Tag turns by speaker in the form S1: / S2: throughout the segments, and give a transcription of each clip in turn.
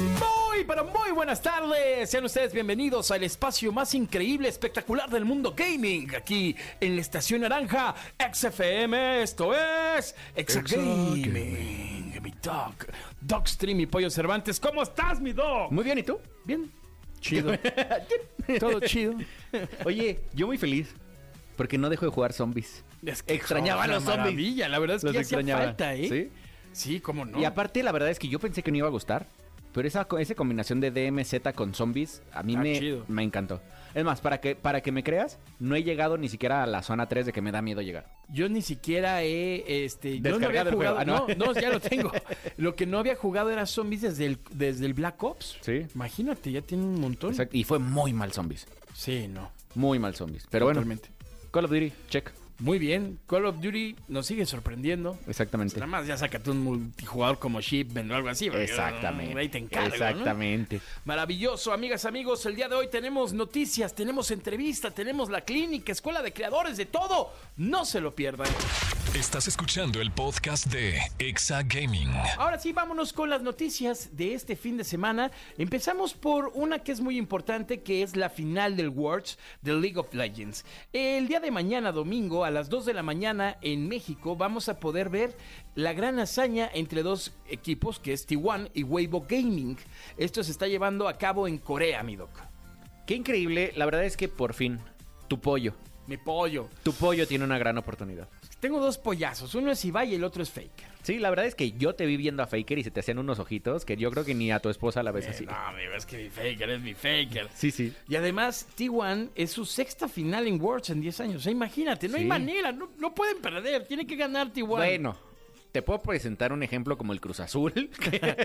S1: Muy, pero muy buenas tardes. Sean ustedes bienvenidos al espacio más increíble, espectacular del mundo gaming. Aquí en la Estación Naranja, XFM. Esto es Exa Gaming. Mi dog, Dogstream y Pollo Cervantes. ¿Cómo estás, mi dog?
S2: Muy bien, ¿y tú?
S1: Bien. Chido. Todo chido.
S2: Oye, yo muy feliz. Porque no dejo de jugar zombies.
S1: Es que
S2: Extrañaba los zombies.
S1: La verdad es que
S2: Los
S1: ya
S2: extrañaba.
S1: falta, ¿eh?
S2: ¿Sí?
S1: Sí, cómo no.
S2: Y aparte, la verdad es que yo pensé que no iba a gustar. Pero esa, esa combinación de DMZ con zombies a mí
S1: Ah,
S2: me, me encantó. Es más, para que, para que me creas, no he llegado ni siquiera a la zona 3 de que me da miedo llegar.
S1: Yo ni siquiera he, este, yo no había jugado,
S2: juego. Ah,
S1: no,
S2: ¿no?
S1: no, ya lo tengo. Lo que no había jugado era zombies desde el, desde el Black Ops.
S2: Sí.
S1: Imagínate, ya tiene un montón.
S2: Exacto. Y fue muy mal zombies.
S1: Sí, no.
S2: Muy mal zombies. Pero bueno,
S1: Totalmente.
S2: Call of Duty, check.
S1: Muy bien. Call of Duty nos sigue sorprendiendo.
S2: Exactamente.
S1: Nada más ya sácate un multijugador como Shipment o algo así.
S2: Exactamente.
S1: Ahí te encargo, ¿no?
S2: Exactamente.
S1: Maravilloso, amigas, amigos. El día de hoy tenemos noticias, tenemos entrevista, tenemos la clínica, escuela de creadores, de todo. No se lo pierdan.
S3: Estás escuchando el podcast de Exa Gaming.
S1: Ahora sí, vámonos con las noticias de este fin de semana. Empezamos por una que es muy importante, que es la final del Worlds de League of Legends. El día de mañana, domingo, a las 2 de la mañana en México, vamos a poder ver la gran hazaña entre dos equipos, que es T1 y Weibo Gaming. Esto se está llevando a cabo en Corea, mi doc.
S2: Qué increíble. La verdad es que por fin, tu pollo.
S1: Mi pollo.
S2: Tu pollo tiene una gran oportunidad.
S1: Tengo dos pollazos, uno es Ibai y el otro es Faker.
S2: Sí, la verdad es que yo te vi viendo a Faker y se te hacían unos ojitos que yo creo que ni a tu esposa la ves así.
S1: Eh, no, amigo, es que mi Faker es mi Faker.
S2: Sí, sí.
S1: Y además, T1 es su sexta final en Worlds en 10 años. O sea, imagínate, no hay manera, no, no pueden perder, tiene que ganar T1.
S2: Bueno, te puedo presentar un ejemplo como el Cruz Azul.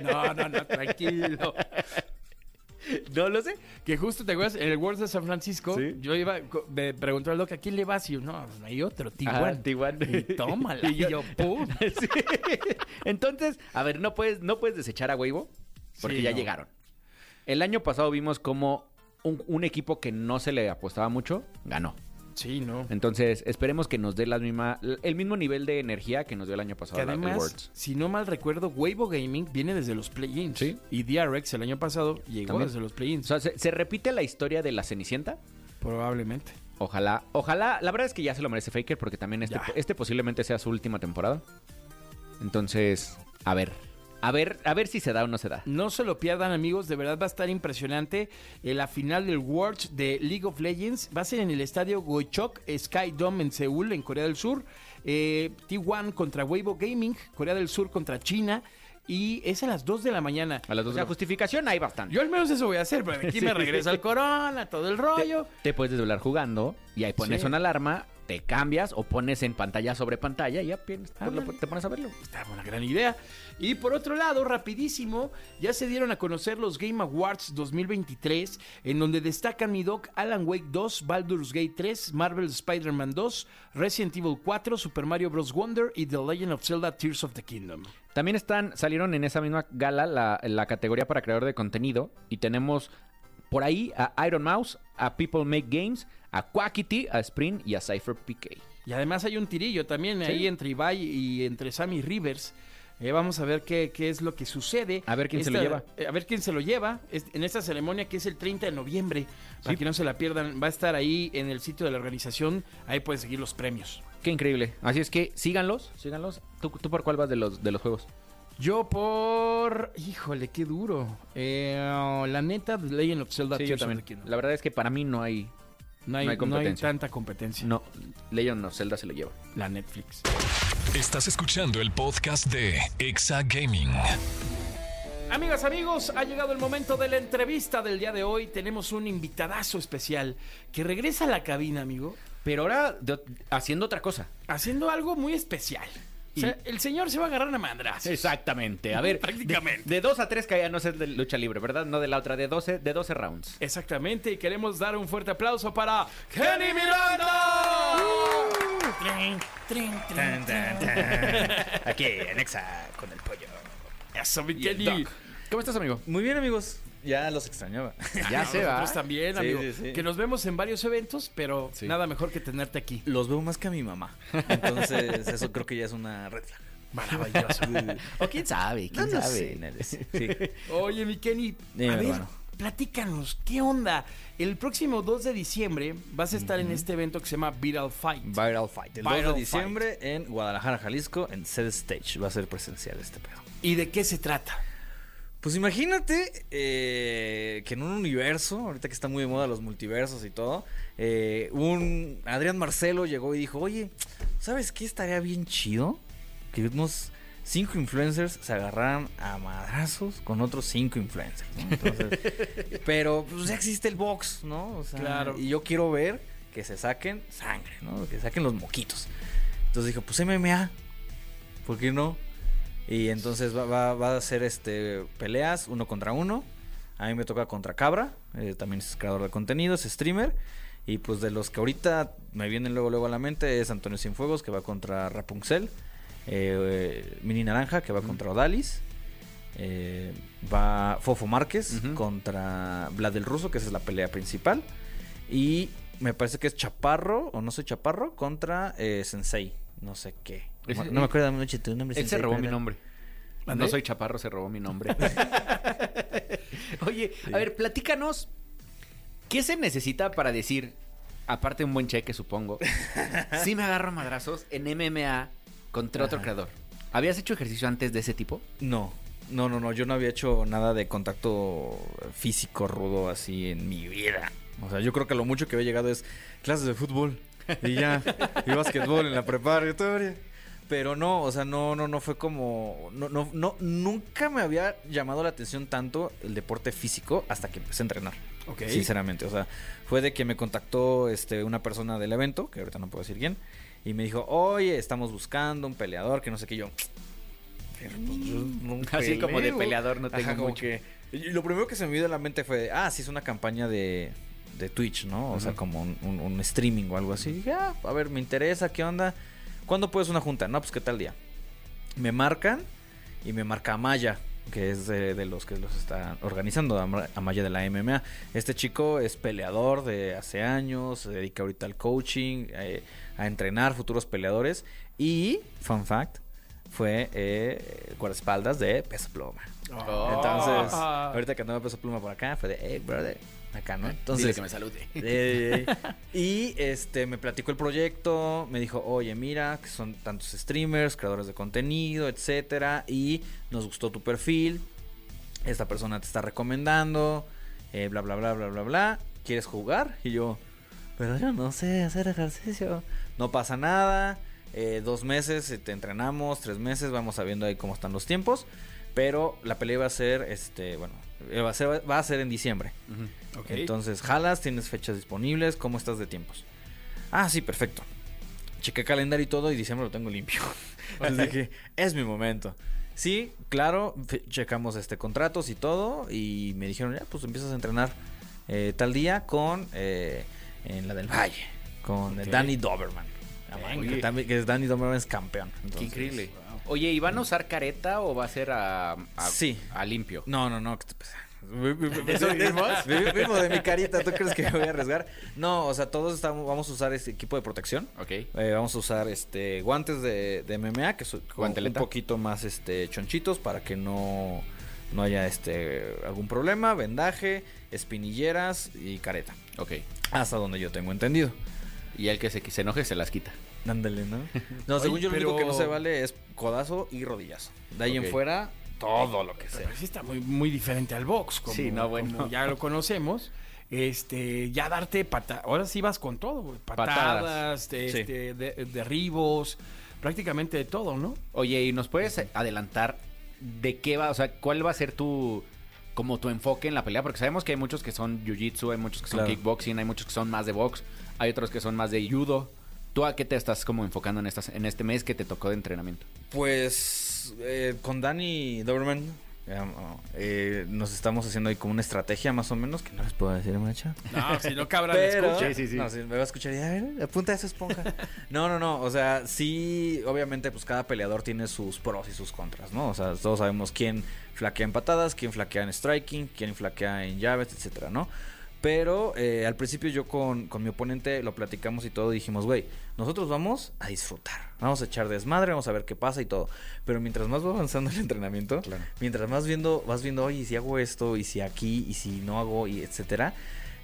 S1: No, no, no, tranquilo.
S2: no lo sé.
S1: Que justo te acuerdas, en el Worlds de San Francisco,
S2: Sí.
S1: yo iba, me preguntó al Doc, ¿a quién le vas? Y yo, no, no hay otro, T1.
S2: Ah, T1.
S1: Y tómala. Y yo, pum.
S2: Sí. Entonces, a ver, no puedes, no puedes desechar a Weibo porque
S1: Sí,
S2: ya
S1: no.
S2: llegaron. El año pasado vimos como un, un equipo que no se le apostaba mucho ganó.
S1: Sí, no.
S2: Entonces, esperemos que nos dé la misma, el mismo nivel de energía que nos dio el año pasado
S1: Que además,
S2: Worlds.
S1: si no mal recuerdo, Weibo Gaming viene desde los play-ins.
S2: Sí.
S1: Y DRX el año pasado llegó
S2: También.
S1: desde los
S2: O
S1: play-ins.
S2: sea, ¿se, se repite la historia de la Cenicienta?
S1: Probablemente.
S2: Ojalá, ojalá, la verdad es que ya se lo merece Faker porque también este,
S1: Ya.
S2: este posiblemente sea su última temporada. Entonces, a ver, a ver, a ver si se da o no se da.
S1: No se lo pierdan, amigos. De verdad va a estar impresionante. Eh, la final del Worlds de League of Legends va a ser en el estadio Goichok Sky Dome en Seúl, en Corea del Sur. Eh, T1 contra Weibo Gaming, Corea del Sur contra China. Y es a las 2 de la mañana.
S2: A las dos
S1: O
S2: de la
S1: sea,
S2: justificación hay bastante.
S1: yo al menos eso voy a hacer, pero aquí me
S2: Sí.
S1: regresa el corona, todo el rollo.
S2: Te puedes desvelar jugando y ahí pones
S1: Sí.
S2: una alarma, te cambias o pones en pantalla sobre pantalla y ya piensas-
S1: Ándale.
S2: te pones a verlo.
S1: Está una gran idea. Y por otro lado, rapidísimo, ya se dieron a conocer los Game Awards 2023, en donde destacan mi doc Alan Wake 2, Baldur's Gate 3, Marvel Spider-Man 2, Resident Evil 4, Super Mario Bros. Wonder y The Legend of Zelda Tears of the Kingdom.
S2: También están, salieron en esa misma gala la, la categoría para creador de contenido y tenemos por ahí a Iron Mouse, a People Make Games, a Quackity, a Spring y a Cypher PK.
S1: Y además hay un tirillo también
S2: Sí.
S1: ahí entre Ibai y entre Sammy Rivers. Eh, vamos a ver qué, qué es lo que sucede.
S2: A ver quién se lo lleva.
S1: eh, a ver quién se lo lleva es- en esta ceremonia que es el 30 de noviembre. Para
S2: Sí.
S1: que no se la pierdan, va a estar ahí en el sitio de la organización. Ahí pueden seguir los premios.
S2: Qué increíble. Así es que síganlos, síganlos. ¿Tú, tú por cuál vas de los, de los juegos?
S1: Yo por... Híjole, qué duro. Eh, la neta, The Legend of Zelda
S2: Sí, yo también.
S1: Kingdom.
S2: La verdad es que para mí no hay,
S1: No hay,
S2: no hay
S1: no hay tanta competencia.
S2: no, Legend of Zelda se lo lleva.
S1: La Netflix.
S3: Estás escuchando el podcast de Exa Gaming.
S1: Amigas, amigos, ha llegado el momento de la entrevista del día de hoy. Tenemos un invitadazo especial que regresa a la cabina, amigo,
S2: Pero ahora de- haciendo otra cosa.
S1: haciendo algo muy especial. O sea, el señor se va a agarrar a madras.
S2: Exactamente. A ver,
S1: Prácticamente.
S2: De, de dos a tres caían, no es de lucha libre, ¿verdad? No de la otra, de 12, de 12 rounds.
S1: Exactamente, y queremos dar un fuerte aplauso para Kenny Miranda. Trin, trin, trin, trin.
S2: Aquí, en Exa, con el pollo.
S1: Eso, mi
S2: Y el
S1: Kenny.
S2: Doc. ¿Cómo estás, amigo?
S4: Muy bien, amigos. Ya los extrañaba.
S2: Ya
S1: Ah,
S2: se va.
S1: Nosotros también,
S4: Sí,
S1: amigo.
S4: sí, sí.
S1: Que nos vemos en varios eventos, pero
S4: Sí.
S1: nada mejor que tenerte aquí.
S4: Los veo más que a mi mamá. Entonces, eso creo que ya es una red flag.
S1: Maravilloso.
S2: O quién sabe, quién
S4: No lo
S2: sabe.
S4: sé, Neres. Sí.
S1: Oye, mi Kenny,
S4: Dime,
S1: a ver,
S4: hermano.
S1: Platícanos, ¿qué onda? El próximo 2 de diciembre vas a estar en este evento que se llama Viral Fight.
S4: Viral Fight. El
S1: Viral
S4: 2 de diciembre en Guadalajara, Jalisco, en Zed Stage. Va a ser presencial este pedo.
S1: ¿Y de qué se trata?
S4: Pues imagínate eh, que en un universo, ahorita que está muy de moda los multiversos y todo, eh, un Adrián Marcelo llegó y dijo, oye, ¿sabes qué estaría bien chido? Que unos cinco influencers se agarraran a madrazos con otros cinco influencers. ¿no? Entonces, pero pues ya existe el box, ¿no? O sea,
S1: Claro.
S4: Y yo quiero ver que se saquen sangre, ¿no? Que saquen los moquitos. Entonces dijo, pues MMA, ¿por qué no? Y entonces va, va- va a hacer este peleas uno contra uno. A mí me toca contra Cabra, eh, también es creador de contenido, es streamer. Y pues de los que ahorita me vienen luego luego a la mente es Antonio Cienfuegos, que va contra Rapunzel. Eh, eh, Mini Naranja, que va contra Odalis. eh, va Fofo Márquez contra Vlad del Ruso, que esa es la pelea principal. Y me parece que es Chaparro, o no soy Chaparro, contra eh, Sensei. No sé qué. No,
S2: Ese-
S4: me- no me acuerdo mucho tu nombre.
S2: Él se robó mi nombre.
S1: ¿Mandé?
S2: No soy chaparro, se robó mi nombre. Oye, a ver, platícanos. ¿Qué se necesita para decir, aparte de un buen cheque, supongo, si me agarro madrazos en MMA contra otro creador? ¿Habías hecho ejercicio antes de ese tipo?
S4: No, no, no, no. Yo no había hecho nada de contacto físico rudo así en mi vida. O sea, yo creo que lo mucho que había llegado es clases de fútbol y ya, y básquetbol en la preparatoria. Pero no, o sea, no, no, no fue como, no, no, no, nunca me había llamado la atención tanto el deporte físico hasta que empecé a entrenar.
S1: Ok.
S4: Sinceramente, o sea, fue de que me contactó este una persona del evento, que ahorita no puedo decir quién, y me dijo, oye, estamos buscando un peleador, que no sé qué yo. Pero, pues, no
S2: Así como de
S4: peleo".
S2: peleador no tengo
S4: Ajá,
S2: mucho.
S4: que- y lo primero que se me vino a la mente fue, ah, sí, es una campaña de, de Twitch, ¿no? O sea, como un, un- un streaming o algo así. Y dije, ah, a ver, me interesa, ¿qué onda? ¿Cuándo puedes una junta? No, pues qué tal día. Me marcan y me marca Amaya, que es de, de los que los están organizando, Ama- Amaya de la MMA. Este chico es peleador de hace años, se dedica ahorita al coaching, eh, a entrenar futuros peleadores. Y, fun fact, fue eh, guardaespaldas de Peso Pluma. Entonces,
S1: Ah.
S4: ahorita que andaba Peso Pluma por acá, fue de, hey, brother, acá, ¿no?
S2: Dile
S4: Entonces,
S2: que me salude.
S4: eh, y este me platicó el proyecto, me dijo, oye, mira, que son tantos streamers, creadores de contenido, etcétera, y nos gustó tu perfil, esta persona te está recomendando, eh, bla, bla, bla, bla, bla, bla, ¿quieres jugar? Y yo, pero yo no sé hacer ejercicio. No pasa nada, eh, dos meses eh, te entrenamos, tres meses, vamos sabiendo ahí cómo están los tiempos, pero la pelea va a ser, este, bueno, eh, va a ser, va a ser en diciembre.
S2: Ujú.
S4: Entonces, jalas, tienes fechas disponibles, ¿cómo estás de tiempos? Ah, sí, perfecto. Chequé calendario y todo y diciembre lo tengo limpio. Así que es mi momento. Sí, claro, checamos este contratos y todo y me dijeron, ya, pues empiezas a entrenar eh, tal día con eh, en la del Valle, con. Danny Doberman. Que, también- que Danny Doberman es campeón.
S2: Qué increíble. Oye, ¿y van a usar careta o va a ser a, a-
S4: Sí.
S2: a limpio?
S4: No, no, no. ¿Qué te pasa? Vi- vi- vi-
S1: eso
S4: vi-
S1: vivimos?
S4: vi- Vivo de mi carita. ¿Tú crees que me voy a arriesgar? No, o sea, todos estamos, vamos a usar este equipo de protección.
S2: Ok.
S4: Eh, vamos a usar este guantes de, de MMA que son un poquito más este chonchitos para que no, no haya este algún problema, vendaje, espinilleras y careta.
S2: Ok.
S4: Hasta donde yo tengo entendido.
S2: Y el que se, se enoje se las quita.
S4: Ándale, ¿no? No, según
S1: Oye,
S4: yo lo único que no se vale es codazo y rodillazo. De ahí en fuera, todo lo que sea.
S1: Pero sí está muy, muy diferente al box, como,
S2: Sí, no, bueno.
S1: como ya lo conocemos. Este, ya darte patadas. Ahora sí vas con todo, güey. Patadas,
S2: Patadas.
S1: este,
S4: Sí.
S1: este, de- derribos, prácticamente de todo, ¿no?
S2: Oye, ¿y nos puedes adelantar de qué va? O sea, ¿cuál va a ser tu como tu enfoque en la pelea? Porque sabemos que hay muchos que son jiu-jitsu, hay muchos que son
S4: Claro.
S2: kickboxing, hay muchos que son más de box, hay otros que son más de judo. ¿Tú a qué te estás como enfocando en, estas, en este mes que te tocó de entrenamiento?
S4: Pues eh, con Danny Doberman eh, eh, nos estamos haciendo ahí como una estrategia más o menos, que no les puedo decir mucho.
S1: No, si no cabra
S4: Pero,
S1: escucha.
S2: Sí, sí, sí.
S4: No, si me va a escuchar y a ver, apunta esa esponja. no, no, no. O sea, sí, obviamente, pues cada peleador tiene sus pros y sus contras, ¿no? O sea, todos sabemos quién flaquea en patadas, quién flaquea en striking, quién flaquea en llaves, etcétera, ¿no? Pero eh, al principio yo con, con mi oponente lo platicamos y todo, dijimos, güey, nosotros vamos a disfrutar, vamos a echar desmadre, vamos a ver qué pasa y todo. Pero mientras más va avanzando el entrenamiento,
S2: Claro.
S4: mientras más viendo, vas viendo, oye, ¿y si hago esto, y si aquí, y si no hago, y etcétera,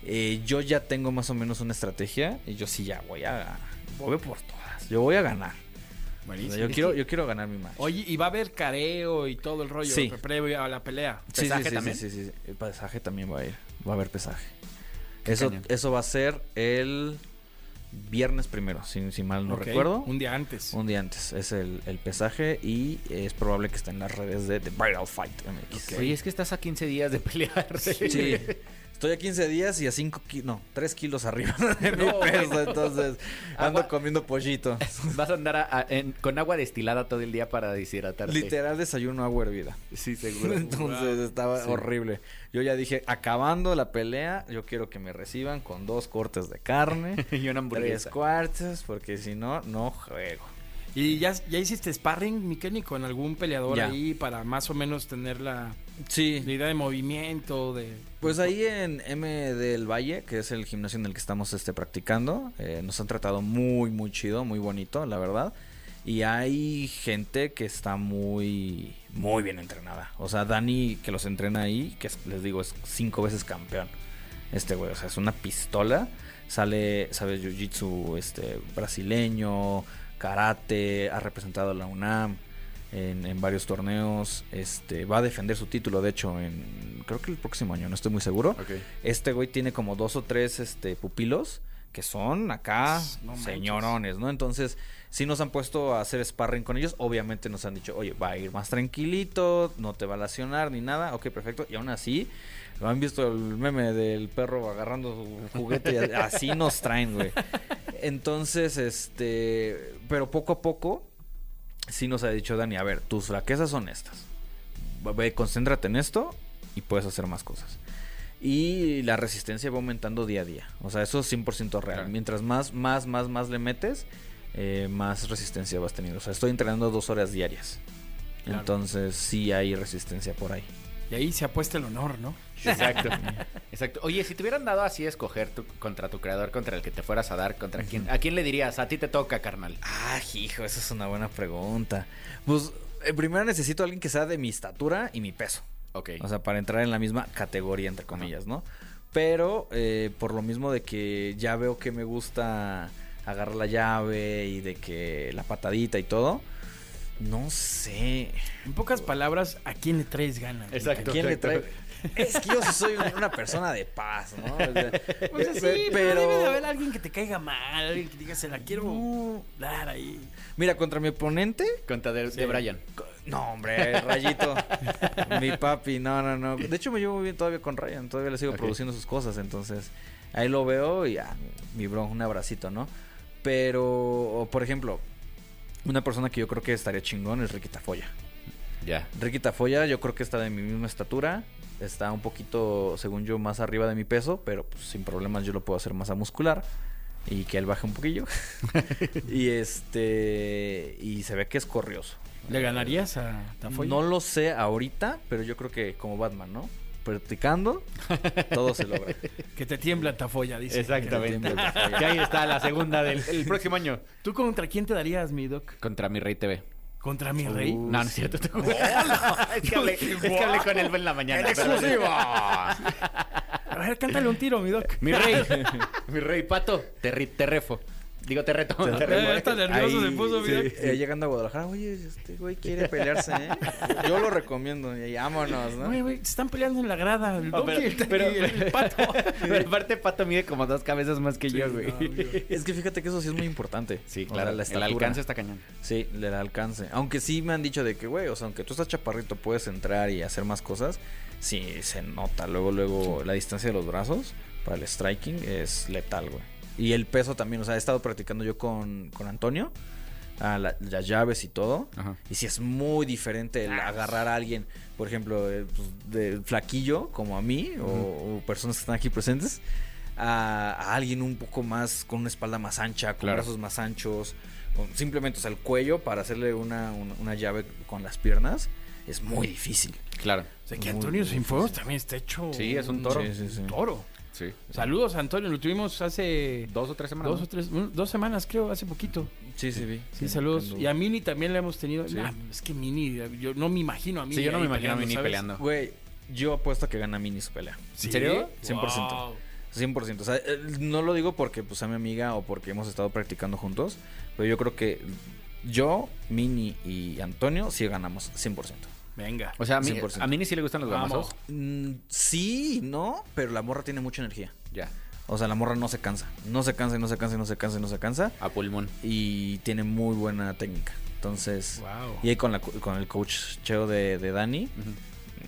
S4: eh, yo ya tengo más o menos una estrategia y yo sí ya voy a, voy por todas, yo voy a ganar. O sea,
S1: Buenísimo.
S4: yo quiero, yo quiero ganar mi match.
S1: Oye, y va a haber careo y todo el rollo
S4: Sí.
S1: previo a la pelea.
S2: ¿Pesaje
S4: sí, sí,
S2: también?
S4: Sí, sí, sí. El pesaje también va a ir. Va a haber pesaje. Eso,
S2: cañón.
S4: eso va a ser el viernes primero, si, si mal no recuerdo.
S1: Un día antes.
S4: Un día antes. Es el, el pesaje y es probable que esté en las redes de The Viral Fight MX.
S2: Oye, es que estás a 15 días de pelear.
S4: Sí. Estoy a 15 días y a 5 kilos, no, 3 kilos arriba de mi peso, entonces ando
S2: Agua.
S4: comiendo pollito.
S2: Vas a andar a- a- en- con agua destilada todo el día para deshidratarte.
S4: Literal desayuno agua hervida.
S2: Sí, seguro.
S4: Entonces estaba horrible. Yo ya dije, acabando la pelea, yo quiero que me reciban con dos cortes de carne,
S2: y una
S4: tres
S2: hamburguesa.
S4: cuartos, porque si no, no juego.
S1: ¿Y ya, ya hiciste sparring, Kenny, con algún peleador
S4: Ya.
S1: ahí para más o menos tener la,
S4: Sí,
S1: la idea de movimiento, de...
S4: pues ahí en M del Valle, que es el gimnasio en el que estamos este, practicando, eh, nos han tratado muy, muy chido, muy bonito, la verdad. Y hay gente que está muy, muy bien entrenada. O sea, Dani, que los entrena ahí, que es- les digo, es cinco veces campeón. Este güey, o sea, es una pistola. Sale, sabe, jiu-jitsu este, brasileño, karate, ha representado a la UNAM en, en varios torneos. Este, va a defender su título, de hecho, en creo que el próximo año, no estoy muy seguro. Este güey tiene como dos o tres este, pupilos que son acá
S1: No
S4: señorones, ¿no? Entonces, sí nos han puesto a hacer sparring con ellos. Obviamente nos han dicho, oye, va a ir más tranquilito, no te va a lesionar ni nada. Ok, perfecto. Y aún así, ¿han visto el meme del perro agarrando su juguete? Y así nos traen, güey. Entonces, este, pero poco a poco, sí nos ha dicho Dani, a ver, tus flaquezas son estas. Ve, concéntrate en esto y puedes hacer más cosas. Y la resistencia va aumentando día a día. O sea, eso es 100% real.
S2: Claro.
S4: Mientras más, más, más, más le metes, eh, más resistencia vas teniendo. O sea, estoy entrenando dos horas diarias.
S1: Claro.
S4: Entonces, sí hay resistencia por ahí.
S1: Y ahí se apuesta el honor, ¿no?
S2: Exacto. Exacto. Oye, si te hubieran dado así a escoger tu- contra tu creador, contra el que te fueras a dar, contra quién, ¿a quién le dirías? A ti te toca, carnal.
S4: Ah, hijo, esa es una buena pregunta. Pues, eh, primero necesito a alguien que sea de mi estatura y mi peso.
S2: Ok.
S4: O sea, para entrar en la misma categoría, entre comillas, ¿no? Pero eh, por lo mismo de que ya veo que me gusta agarrar la llave y de que la patadita y todo, no sé.
S1: En pocas palabras, ¿a quién le traes ganas?
S2: Exacto.
S4: ¿A quién le
S2: exacto.
S4: trae? Es que yo soy un- una persona de paz, ¿no? O sea,
S1: Pues sí,
S4: pe-
S1: pero... debe de haber alguien que te caiga mal, alguien que diga, se la quiero
S4: No.
S1: dar ahí.
S4: Mira, contra mi oponente,
S2: Contra de, de
S1: Sí.
S2: Brian.
S4: no, hombre, Rayito. mi papi, no, no, no. De hecho, me llevo bien todavía con Ryan. Todavía le sigo produciendo sus cosas. Entonces, ahí lo veo y ah, mi bro, un abracito, ¿no? Pero, por ejemplo, una persona que yo creo que estaría chingón es Ricky Tafoya.
S2: Ya.
S4: Ricky Tafoya, yo creo que está de mi misma estatura. Está un poquito, según yo, más arriba de mi peso, pero pues, sin problemas yo lo puedo hacer masa muscular. Y que él baje un poquillo. y este. Y se ve que es corrioso.
S1: ¿Le ganarías a Tafoya?
S4: No lo sé ahorita, pero yo creo que como Batman, ¿no? Practicando, todo se logra.
S1: Que te tiembla Tafoya, dice.
S2: Exactamente. que ahí está la segunda del el próximo año.
S1: ¿Tú contra quién te darías, mi doc?
S2: Contra mi Rey TV.
S1: ¿Contra mi rey?
S2: No, no es cierto. es, que hablé, es que hablé con él en la mañana. pero-
S1: A ver, cántale un tiro, mi doc.
S2: Mi rey. mi rey pato. Te, te refo. Digo, te reto. Te
S1: Eh, está nervioso se puso,
S4: sí,
S1: mira.
S4: eh, llegando a Guadalajara, oye, este güey quiere pelearse, ¿eh? Yo lo recomiendo, y vámonos, ¿no?
S1: Güey, güey, se están peleando en la grada. El
S2: No,
S1: el,
S2: pero-
S1: el pato.
S2: Pero aparte, Pato mide como dos cabezas más que yo, güey.
S4: Es que fíjate que eso sí es muy importante.
S2: Sí,
S4: O sea,
S2: claro.
S4: la
S2: el
S4: estatura.
S2: alcance está cañón.
S4: Sí, le da alcance. Aunque sí me han dicho de que, güey, o sea, aunque tú estás chaparrito, puedes entrar y hacer más cosas. Sí, se nota. Luego, luego, la distancia de los brazos para el striking es letal, güey. Y el peso también, o sea, he estado practicando yo con, con Antonio, a la- las llaves y todo.
S2: Ajá.
S4: Y si es muy diferente el agarrar a alguien, por ejemplo, eh, pues, de flaquillo, como a mí, o, o personas que están aquí presentes, a, a alguien un poco más, con una espalda más ancha, con
S2: Claro.
S4: brazos más anchos, con simplemente, o sea, el cuello para hacerle una, una, una llave con las piernas, es muy difícil.
S2: Claro.
S1: O sea, que Antonio Cienfuegos también está hecho.
S2: Sí, es un toro.
S4: Sí, sí, sí.
S1: toro.
S2: Sí.
S1: Saludos, Antonio. Lo tuvimos hace
S2: Dos o tres semanas.
S1: dos
S2: ¿no?
S1: o tres, dos semanas, creo, hace poquito.
S4: Sí, sí, vi.
S1: Sí, saludos. Y a Mini también le hemos tenido.
S2: Sí.
S1: Nah, es que Mini, yo no me imagino a Mini.
S2: Sí, yo no me imagino a
S1: peleando,
S2: Mini
S1: ¿sabes?
S2: peleando.
S4: Güey, yo apuesto a que gana Mini su pelea.
S1: ¿Sí?
S2: ¿En serio?
S4: 100%.
S1: Wow.
S4: 100%. O sea, eh, no lo digo porque pues, sea mi amiga o porque hemos estado practicando juntos, pero yo creo que yo, Mini y Antonio sí ganamos 100%.
S1: Venga.
S2: O sea, a mí,
S4: 100%.
S2: a Mini sí le gustan los
S1: Vamos.
S2: gamazos.
S4: Mm, sí, no, pero la morra tiene mucha energía.
S2: Ya.
S4: O sea, la morra no se cansa. No se cansa y no se cansa y no se cansa y no se cansa.
S2: A pulmón.
S4: Y tiene muy buena técnica. Entonces,
S1: Wow.
S4: y ahí con, la, con el coach cheo de, de Dani,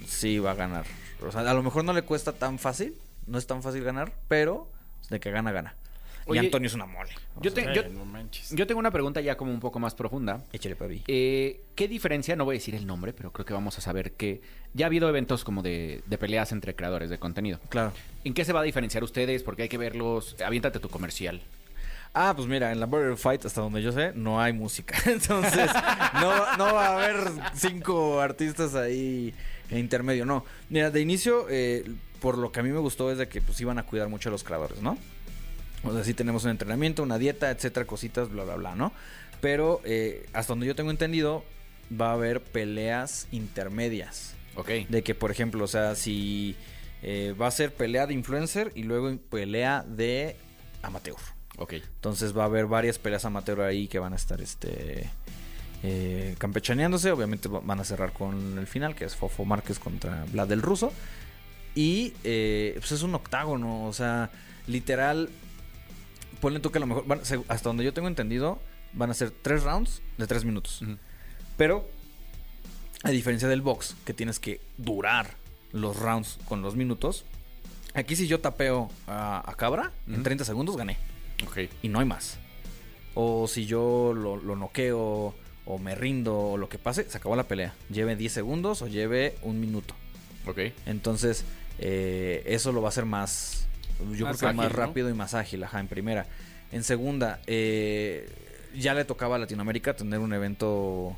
S4: sí va a ganar. O sea, a lo mejor no le cuesta tan fácil, no es tan fácil ganar, pero de que gana, gana.
S2: Oye,
S4: y Antonio es una mole.
S2: Yo, te- yo,
S1: no manches.
S2: yo tengo una pregunta ya como un poco más profunda.
S4: Échale, papi.
S2: Eh, ¿Qué diferencia? No voy a decir el nombre, pero creo que vamos a saber que ya ha habido eventos como de, de peleas entre creadores de contenido.
S4: Claro.
S2: ¿En qué se va a diferenciar ustedes? Porque hay que verlos. Aviéntate tu comercial.
S4: Ah, pues mira, en la Border Fight, hasta donde yo sé, no hay música. Entonces, no, no va a haber cinco artistas ahí en intermedio, no. Mira, de inicio, eh, por lo que a mí me gustó es de que pues iban a cuidar mucho a los creadores, ¿no? O sea, sí tenemos un entrenamiento, una dieta, etcétera, cositas, bla, bla, bla, ¿no? Pero eh, hasta donde yo tengo entendido, va a haber peleas intermedias.
S2: Ok.
S4: De que, por ejemplo, o sea, si eh, va a ser pelea de influencer y luego pelea de amateur.
S2: Ok.
S4: Entonces va a haber varias peleas amateur ahí que van a estar este eh, campechaneándose. Obviamente va- van a cerrar con el final, que es Fofo Márquez contra Vlad del Ruso. Y eh, pues es un octágono, o sea, literal. Ponle tú que a lo mejor, van- hasta donde yo tengo entendido, van a ser tres rounds de tres minutos. Pero, a diferencia del box, que tienes que durar los rounds con los minutos, aquí si yo tapeo a, a Cabra, en
S2: Ujú.
S4: 30 segundos gané
S2: Ok.
S4: y no hay más. O si yo lo, lo noqueo o me rindo o lo que pase, se acabó la pelea. Lleve 10 segundos o lleve un minuto.
S2: Ok.
S4: Entonces, eh, eso lo va a hacer más, yo
S1: Más
S4: creo que más rápido y más ágil, ajá, en primera. En segunda, eh, ya le tocaba a Latinoamérica tener un evento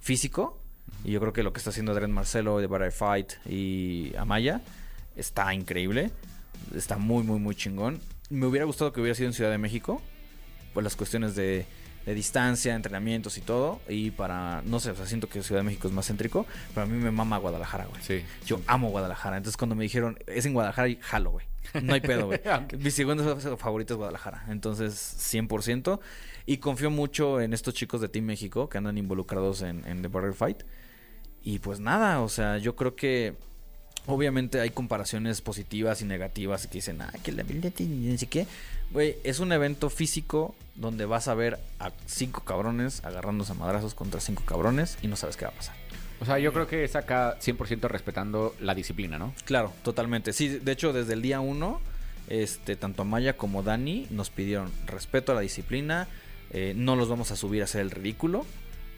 S4: físico. Y yo creo que lo que está haciendo Adrián Marcelo de Barry Fight y Amaya está increíble. Está muy, muy, muy chingón. Me hubiera gustado que hubiera sido en Ciudad de México. Por las cuestiones de, de distancia, entrenamientos y todo. Y para, no sé, o sea, siento que Ciudad de México es más céntrico. Pero a mí me mama Guadalajara, güey.
S2: Sí.
S4: Yo amo Guadalajara. Entonces cuando me dijeron, es en Guadalajara, y jalo, güey. No hay pedo, güey. Mi segundo favorito es Guadalajara. Entonces, 100%. Y confío mucho en estos chicos de Team México que andan involucrados en, en The Border Fight. Y pues nada, o sea, yo creo que obviamente hay comparaciones positivas y negativas que dicen, ah, que la habilidad y no sé qué. Güey, es un evento físico donde vas a ver a cinco cabrones agarrándose a madrazos contra cinco cabrones y no sabes qué va a pasar.
S2: O sea, yo creo que es acá 100% respetando la disciplina, ¿no?
S4: Claro, totalmente. Sí, de hecho, desde el día uno, este, tanto Maya como Dani nos pidieron respeto a la disciplina. eh, no los vamos a subir a hacer el ridículo.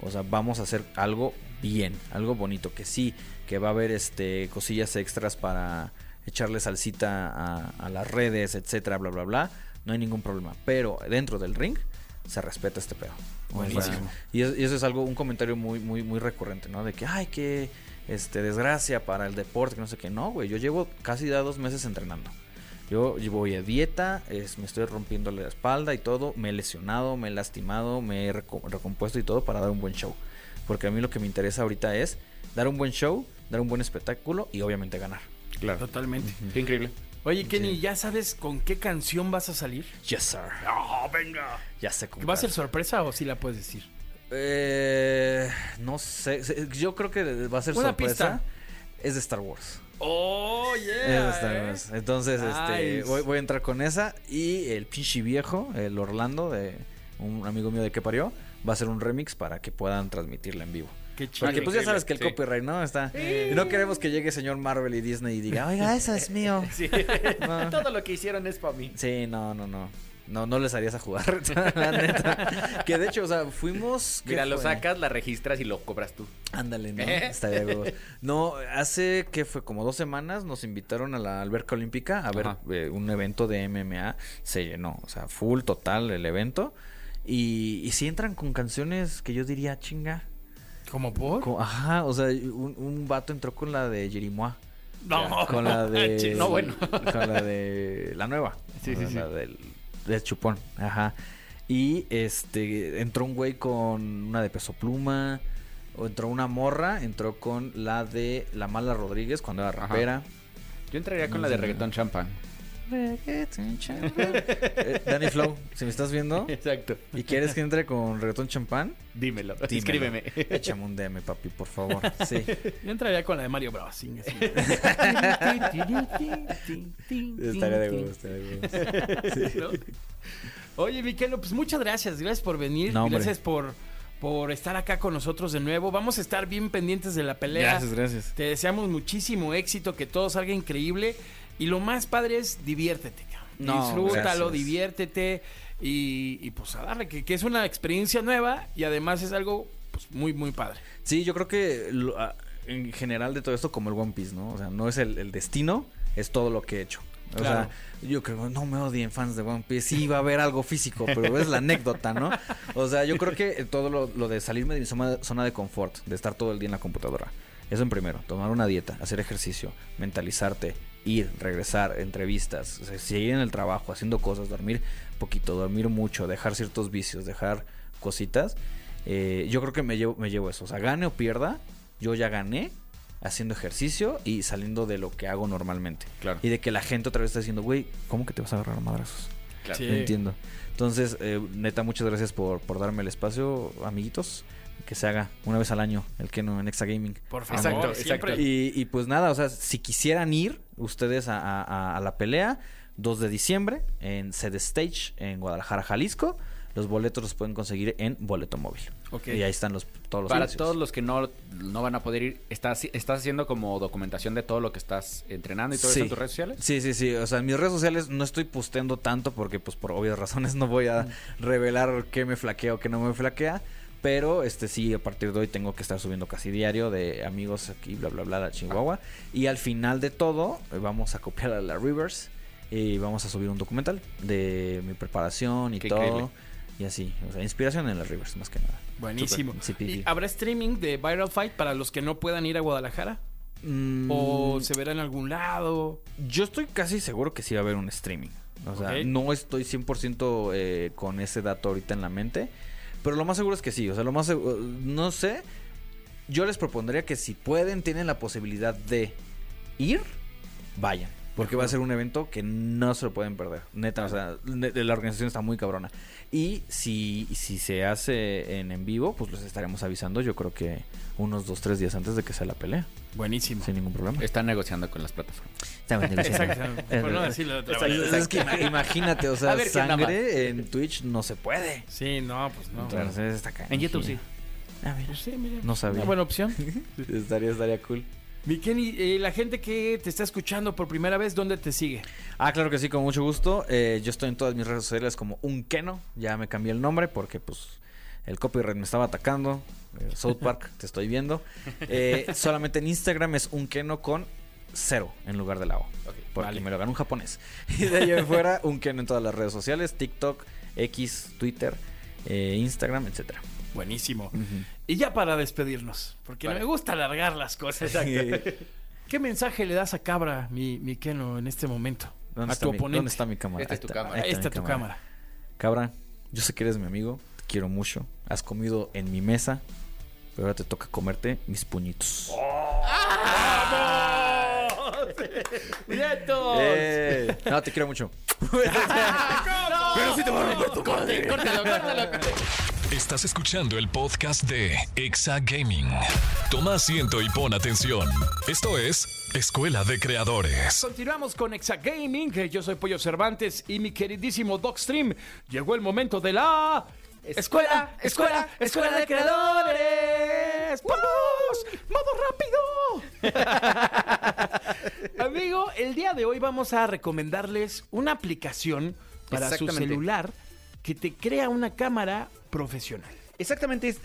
S4: O sea, vamos a hacer algo bien, algo bonito. Que sí, que va a haber este cosillas extras para echarle salsita a, a las redes, etcétera, bla, bla, bla. No hay ningún problema. Pero dentro del ring se respeta este pedo.
S1: Buenísimo.
S4: y, es- y eso es algo, un comentario muy, muy, muy recurrente, ¿no? De que, ay, qué este, desgracia para el deporte, que no sé qué. No, güey, yo llevo casi ya dos meses entrenando. Yo voy a dieta, es- me estoy rompiendo la espalda y todo, me he lesionado, me he lastimado, me he reco- recompuesto y todo para dar un buen show. Porque a mí lo que me interesa ahorita es dar un buen show, dar un buen espectáculo y obviamente ganar.
S2: Claro.
S1: Totalmente.
S2: Qué increíble.
S1: Oye, Kenny, ¿ya sabes con qué canción vas a salir?
S4: Yes, sir.
S1: ¡Oh, venga!
S4: Ya sé cómo.
S1: ¿Va a ser sorpresa o sí la puedes decir?
S4: Eh, no sé, yo creo que va a ser
S1: Una
S4: sorpresa.
S1: pista.
S4: Es de Star Wars.
S1: ¡Oh,
S4: Es de Star Wars. Entonces, este, voy, voy a entrar con esa. Y el pinche viejo, el Orlando, de un amigo mío de que parió, va a hacer un remix para que puedan transmitirla en vivo.
S1: Qué chido.
S4: Porque pues ya sabes que el
S2: Sí.
S4: copyright, ¿no? Está. Y no queremos que llegue señor Marvel y Disney y diga, oiga, eso es mío.
S2: Sí.
S4: No.
S2: Todo lo que hicieron es para mí.
S4: Sí, no, no, no. No, no les harías a jugar, la neta. Que de hecho, o sea, fuimos... ¿qué
S2: Mira, lo
S4: fue?
S2: sacas, la registras y lo cobras tú.
S4: Ándale, ¿no?
S2: ¿Eh?
S4: Estaría. No, hace que fue como dos semanas nos invitaron a la alberca olímpica a ver eh, un evento de MMA. Se llenó, o sea, full total el evento. Y, y sí entran con canciones que yo diría chinga.
S1: ¿Cómo por?
S4: Ajá, o sea, un, un vato entró con la de Jerimois.
S1: No,
S4: Con la de.
S2: No, bueno.
S4: Con la de. La nueva.
S2: Sí, sí,
S4: Con
S2: sí.
S4: La del, del chupón. Ajá. Y este. Entró un güey con una de peso pluma. O entró una morra. Entró con la de La Mala Rodríguez cuando era
S2: Ajá.
S4: rapera.
S2: Yo entraría con
S4: No
S2: la de reggaetón champán.
S4: Reggaeton champán. Eh, Danny Flow, si me estás viendo
S2: Exacto.
S4: y quieres que entre con reggaetón champán,
S2: Dímelo.
S4: dímelo.
S2: Escríbeme.
S4: Échame un DM, papi, por favor. Sí.
S1: Yo entraría con la de Mario Bros.
S4: Estaría de estaría.
S1: ¿No? Oye, Miquelo, pues muchas gracias. Gracias por venir.
S4: No,
S1: gracias por, por estar acá con nosotros de nuevo. Vamos a estar bien pendientes de la pelea.
S4: Gracias, gracias.
S1: Te deseamos muchísimo éxito, que todo salga increíble. Y lo más padre es diviértete.
S4: No,
S1: Disfrútalo,
S4: gracias.
S1: diviértete. Y, y, pues a darle, que, que es una experiencia nueva y además es algo pues, muy, muy padre.
S4: Sí, yo creo que lo- en general de todo esto como el One Piece, ¿no? O sea, no es el, el destino, es todo lo que he hecho. O
S1: Claro.
S4: sea, yo creo, no me odien fans de One Piece, sí va a haber algo físico, pero es la anécdota, ¿no? O sea, yo creo que todo lo, lo de salirme de mi zona, zona de confort, de estar todo el día en la computadora, eso en primero, tomar una dieta, hacer ejercicio, mentalizarte, ir, regresar, entrevistas, o sea, seguir en el trabajo, haciendo cosas, dormir poquito, dormir mucho, dejar ciertos vicios, dejar cositas. eh, yo creo que me llevo, me llevo eso. O sea, gane o pierda, yo ya gané haciendo ejercicio y saliendo de lo que hago normalmente.
S2: Claro.
S4: Y de que la gente otra vez está diciendo, güey, ¿cómo que te vas a agarrar a madrazos?
S2: Claro.
S1: Sí.
S4: No entiendo. Entonces, eh, neta, muchas gracias por, por darme el espacio, amiguitos. Que se haga una vez al año el Keno en Exa Gaming.
S1: Por favor,
S2: Exacto,
S1: siempre.
S2: exacto.
S4: Y, y pues nada, o sea, si quisieran ir ustedes a, a- a- a la pelea, 2 de diciembre en Sede Stage en Guadalajara, Jalisco. Los boletos los pueden conseguir en Boleto Móvil.
S1: Ok.
S4: Y ahí están los, todos los
S2: Para
S4: precios.
S2: todos los que no, no van a poder ir, ¿estás, ¿estás haciendo como documentación de todo lo que estás entrenando y todo
S4: Sí.
S2: eso en tus redes sociales?
S4: Sí, sí, sí. O sea, en mis redes sociales no estoy posteando tanto porque, pues, por obvias razones no voy a revelar qué me flaquea o qué no me flaquea. Pero, este, sí, a partir de hoy tengo que estar subiendo casi diario de amigos aquí, bla, bla, bla, la Chihuahua. Y al final de todo, eh, vamos a copiar a la Rivers y vamos a subir un documental de mi preparación y
S2: Qué
S4: todo.
S2: increíble.
S4: Y así, o sea, inspiración en la Rivers, más que nada.
S1: Buenísimo.
S4: Súper, sí, Pipi.
S1: ¿Y ¿Habrá streaming de Viral Fight para los que no puedan ir a Guadalajara?
S4: Mm,
S1: ¿O se verá en algún lado?
S4: Yo estoy casi seguro que sí va a haber un streaming. O sea, no estoy 100% eh, con ese dato ahorita en la mente. Pero lo más seguro es que sí. O sea, lo más seguro... No sé. Yo les propondría que si pueden, tienen la posibilidad de ir, vayan. Porque va a ser un evento que no se lo pueden perder. Neta, o sea, la organización está muy cabrona. Y si, si se hace en, en vivo, pues les estaremos avisando. Yo creo que unos dos, tres días antes de que sea la pelea.
S1: Buenísimo.
S4: Sin ningún problema.
S2: Están negociando con las plataformas.
S1: Exacto. Por no decirlo de otra
S4: Exacto.
S1: manera.
S4: Es que ima- imagínate, o sea,
S2: A ver
S4: sangre en Twitch no se puede.
S1: Sí, no, pues no.
S4: Entonces está acá.
S2: En YouTube sí.
S4: Ah, mira.
S1: Pues sí, mira.
S4: No sabía.
S1: Una buena opción.
S4: Estaría, estaría cool.
S1: Mi Kenny, eh, la gente que te está escuchando por primera vez, ¿dónde te sigue?
S4: Ah, claro que sí, con mucho gusto. Eh, yo estoy en todas mis redes sociales como un Keno. Ya me cambié el nombre porque pues el copyright me estaba atacando. Eh, South Park, te estoy viendo. Eh, solamente en Instagram es un Keno con cero en lugar de la O. Porque
S1: vale.
S4: me lo ganó un japonés. Y de ahí en fuera, un Keno en todas las redes sociales. TikTok, X, Twitter, Instagram, etcétera.
S1: Buenísimo. Y ya para despedirnos, porque no me gusta alargar las cosas. ¿Qué mensaje le das a Cabra, mi, mi Keno, en este momento?
S4: ¿Dónde
S1: a
S4: está
S1: tu
S4: mi-
S1: oponente.
S4: ¿Dónde está mi cámara?
S2: Esta es tu
S4: está,
S2: cámara.
S1: tu cámara.
S4: Cabra, yo sé que eres mi amigo, te quiero mucho. Has comido en mi mesa, pero ahora te toca comerte mis puñitos.
S1: ¡Vientos!
S4: ¡Eh! No, te quiero mucho.
S1: Pero sí te voy a romper tu madre.
S2: Córtalo, córtalo, córtalo.
S3: Estás escuchando el podcast de Exa Gaming. Toma asiento y pon atención. Esto es Escuela de Creadores.
S1: Continuamos con Exa Gaming, yo soy Pollo Cervantes y mi queridísimo Dogstream. Llegó el momento de la escuela, escuela, escuela de creadores. ¡Vamos! ¡Modo rápido! Amigo, el día de hoy vamos a recomendarles una aplicación para su celular que te crea una cámara profesional.
S2: Exactamente.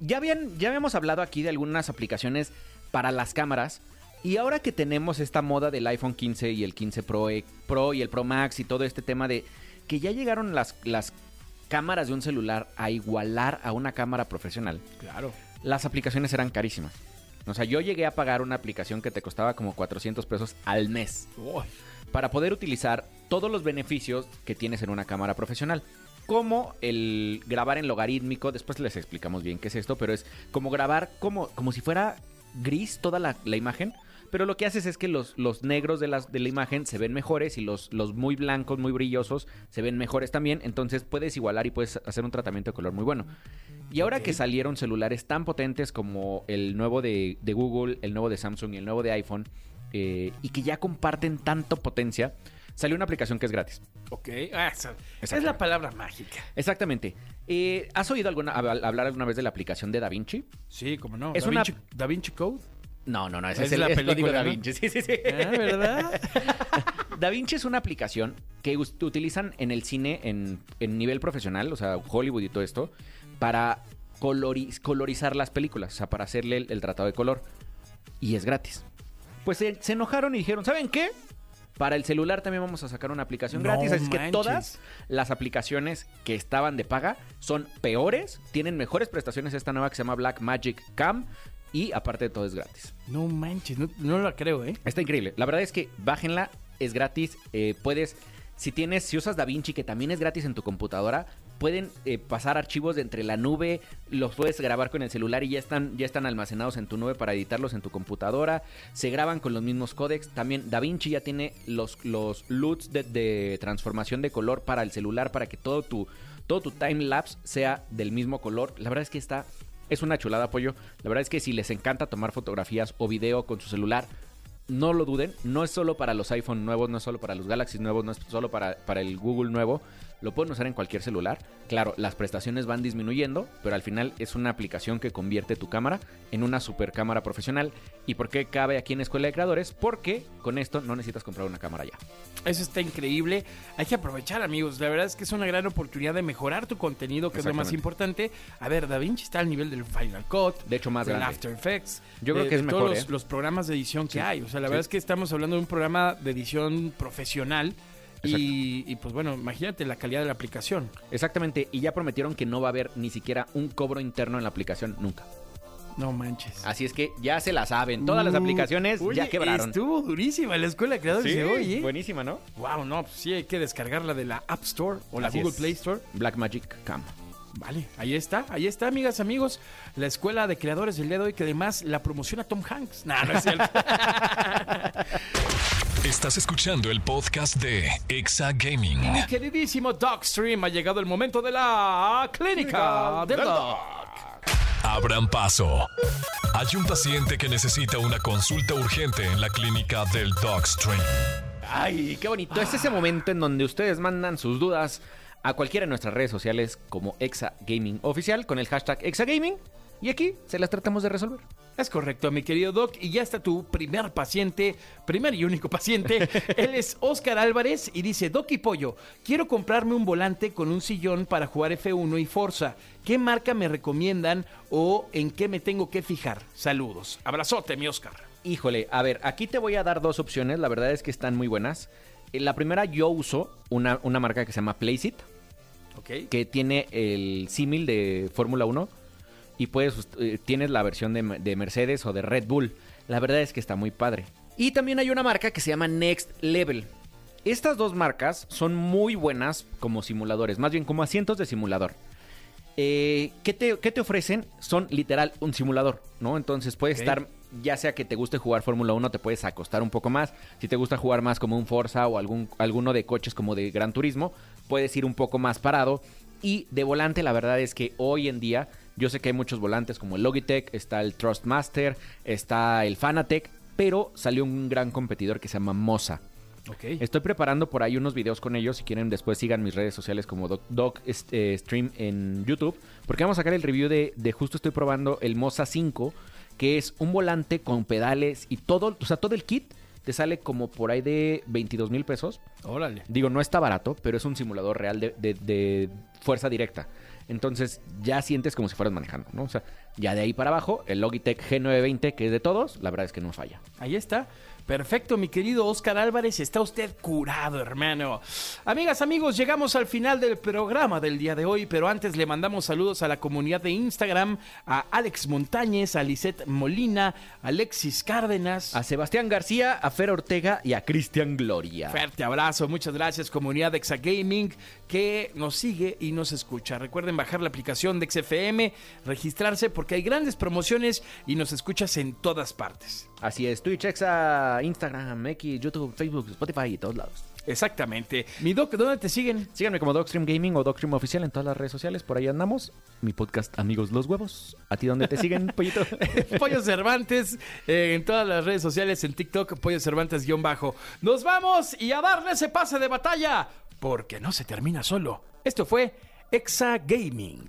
S2: ya, habían, ya habíamos hablado aquí de algunas aplicaciones para las cámaras. Y ahora que tenemos esta moda del iPhone 15 y el 15 Pro, eh, Pro y el Pro Max y todo este tema de que ya llegaron las, las cámaras de un celular a igualar a una cámara profesional,
S1: Claro.
S2: las aplicaciones eran carísimas. O sea, yo llegué a pagar una aplicación que te costaba como 400 pesos al mes para poder utilizar todos los beneficios que tienes en una cámara profesional. Como el grabar en logarítmico, después les explicamos bien qué es esto, pero es como grabar como, como si fuera gris toda la, la imagen. Pero lo que haces es que los, los negros de, las, de la imagen se ven mejores y los, los muy blancos, muy brillosos, se ven mejores también. Entonces puedes igualar y puedes hacer un tratamiento de color muy bueno. Y ahora que salieron celulares tan potentes como el nuevo de, de Google, el nuevo de Samsung y el nuevo de iPhone, eh, y que ya comparten tanto potencia, salió una aplicación que es gratis.
S1: Ok. Ah, esa- es la palabra mágica.
S2: Exactamente. Eh, ¿Has oído alguna, hab- hablar alguna vez de la aplicación de DaVinci?
S1: Sí, como no.
S2: Es
S1: da,
S2: una-
S1: Vinci, Da Vinci Code.
S2: No, no, no. Ese
S1: Es
S2: es, el,
S1: la
S2: código
S1: película, ¿no?
S2: DaVinci. Sí, sí, sí.
S1: Ah, ¿verdad?
S2: DaVinci es una aplicación que us- utilizan en el cine en, en nivel profesional, o sea, Hollywood y todo esto, para colori- colorizar las películas, o sea, para hacerle el, el tratado de color. Y es gratis. Pues se, se enojaron y dijeron, ¿saben qué? Para el celular también vamos a sacar una aplicación
S1: No
S2: gratis. Así que
S1: manches.
S2: todas las aplicaciones que estaban de paga son peores, tienen mejores prestaciones esta nueva que se llama Black Magic Cam y aparte de todo es gratis.
S1: No manches, no, no la creo, ¿eh?
S2: Está increíble. La verdad es que bájenla, es gratis. eh, puedes, si tienes, si usas DaVinci, que también es gratis en tu computadora, pueden eh, pasar archivos entre la nube, los puedes grabar con el celular y ya están, ya están almacenados en tu nube para editarlos en tu computadora. Se graban con los mismos códecs. También DaVinci ya tiene los, los LUTs de, de transformación de color para el celular para que todo tu, todo tu time lapse sea del mismo color. La verdad es que está. Es una chulada apoyo. La verdad es que si les encanta tomar fotografías o video con su celular, no lo duden, no es solo para los iPhone nuevos, no es solo para los Galaxy nuevos, no es solo para, para el Google nuevo. Lo pueden usar en cualquier celular. Claro, las prestaciones van disminuyendo, pero al final es una aplicación que convierte tu cámara en una super cámara profesional. ¿Y por qué cabe aquí en Escuela de Creadores? Porque con esto no necesitas comprar una cámara ya.
S1: Eso está increíble. Hay que aprovechar, amigos. La verdad es que es una gran oportunidad de mejorar tu contenido, que es lo más importante. A ver, DaVinci está al nivel del Final Cut.
S2: De hecho, más
S1: del
S2: grande.
S1: After Effects.
S2: Yo creo
S1: de-
S2: que es
S1: de
S2: mejor,
S1: todos los,
S2: ¿eh?
S1: los programas de edición que
S2: Sí.
S1: hay. O sea, la
S2: Sí.
S1: verdad es que estamos hablando de un programa de edición profesional. Y, y, pues bueno, imagínate la calidad de la aplicación.
S2: Exactamente, y ya prometieron que no va a haber ni siquiera un cobro interno en la aplicación nunca.
S1: No manches.
S2: Así es que ya se la saben. Todas las
S1: Uh,
S2: aplicaciones ya quebraron.
S1: Estuvo durísima la escuela de creadores de hoy, ¿eh?
S2: buenísima, ¿no?
S1: Wow, no, pues sí hay que descargarla de la App Store o la
S2: Así
S1: Google
S2: es.
S1: Play Store.
S2: Black Magic Cam.
S1: Vale, ahí está, ahí está, amigas, amigos. La escuela de creadores del día de hoy que además la promociona Tom Hanks. No, no es cierto.
S3: Estás escuchando el podcast de Exa Gaming.
S1: Mi queridísimo Dogstream, ha llegado el momento de la clínica del Dog.
S3: Abran paso. Hay un paciente que necesita una consulta urgente en la clínica del Dogstream.
S2: Ay, qué bonito. Es ese momento en donde ustedes mandan sus dudas a cualquiera de nuestras redes sociales como Exa Gaming Oficial con el hashtag Exa Gaming. Y aquí se las tratamos de resolver.
S1: Es correcto, mi querido Doc. Y ya está tu primer paciente, primer y único paciente. Él es Oscar Álvarez y dice, Doc y Pollo, quiero comprarme un volante con un sillón para jugar F1 y Forza. ¿Qué marca me recomiendan o en qué me tengo que fijar? Saludos. Abrazote, mi Oscar.
S2: Híjole, a ver, aquí te voy a dar dos opciones. La verdad es que están muy buenas. Eh, La primera, yo uso una, una marca que se llama Placeit,
S1: Ok.
S2: que tiene el símil de Fórmula 1 y puedes, eh, tienes la versión de, de Mercedes o de Red Bull. La verdad es que está muy padre. Y también hay una marca que se llama Next Level. Estas dos marcas son muy buenas como simuladores, más bien como asientos de simulador. Eh, ¿qué, te, qué te ofrecen? Son literal un simulador, ¿no? Entonces puedes estar, ya sea que te guste jugar Fórmula 1, te puedes acostar un poco más. Si te gusta jugar más como un Forza o algún, alguno de coches como de Gran Turismo, puedes ir un poco más parado. Y de volante, la verdad es que hoy en día, yo sé que hay muchos volantes como el Logitech, está el Trustmaster, está el Fanatec, pero salió un gran competidor que se llama Moza. Estoy preparando por ahí unos videos con ellos. Si quieren, después sigan mis redes sociales como Doc, Doc, este, Stream en YouTube. Porque vamos a sacar el review de, de justo estoy probando el Moza 5, que es un volante con pedales y todo, o sea, todo el kit te sale como por ahí de 22 mil pesos.
S1: Órale.
S2: Digo, no está barato, pero es un simulador real de, de- de fuerza directa. Entonces ya sientes como si fueras manejando, ¿no? O sea, ya de ahí para abajo, el Logitech G920, que es de todos, la verdad es que no falla.
S1: Ahí está. Perfecto, mi querido Oscar Álvarez, está usted curado, hermano. Amigas, amigos, llegamos al final del programa del día de hoy, pero antes le mandamos saludos a la comunidad de Instagram, a Alex Montañez, a Lisette Molina, a Alexis Cárdenas.
S2: A Sebastián García, a Fer Ortega y a Cristian Gloria.
S1: Fuerte abrazo, muchas gracias comunidad de Exagaming que nos sigue y nos escucha. Recuerden bajar la aplicación de XFM, registrarse porque hay grandes promociones y nos escuchas en todas partes.
S2: Así es, Twitch, Exa, Instagram, X, YouTube, Facebook, Spotify y todos lados.
S1: Exactamente. Mi doc, ¿dónde te siguen?
S2: Síganme como Dogstream Gaming o Dogstream Oficial en todas las redes sociales, por ahí andamos. Mi podcast Amigos los Huevos. ¿A ti dónde te siguen, pollito?
S1: Pollo Cervantes eh, en todas las redes sociales, en TikTok, Pollo Cervantes guion bajo. Nos vamos y a darle ese pase de batalla, porque no se termina solo. Esto fue Exa Gaming.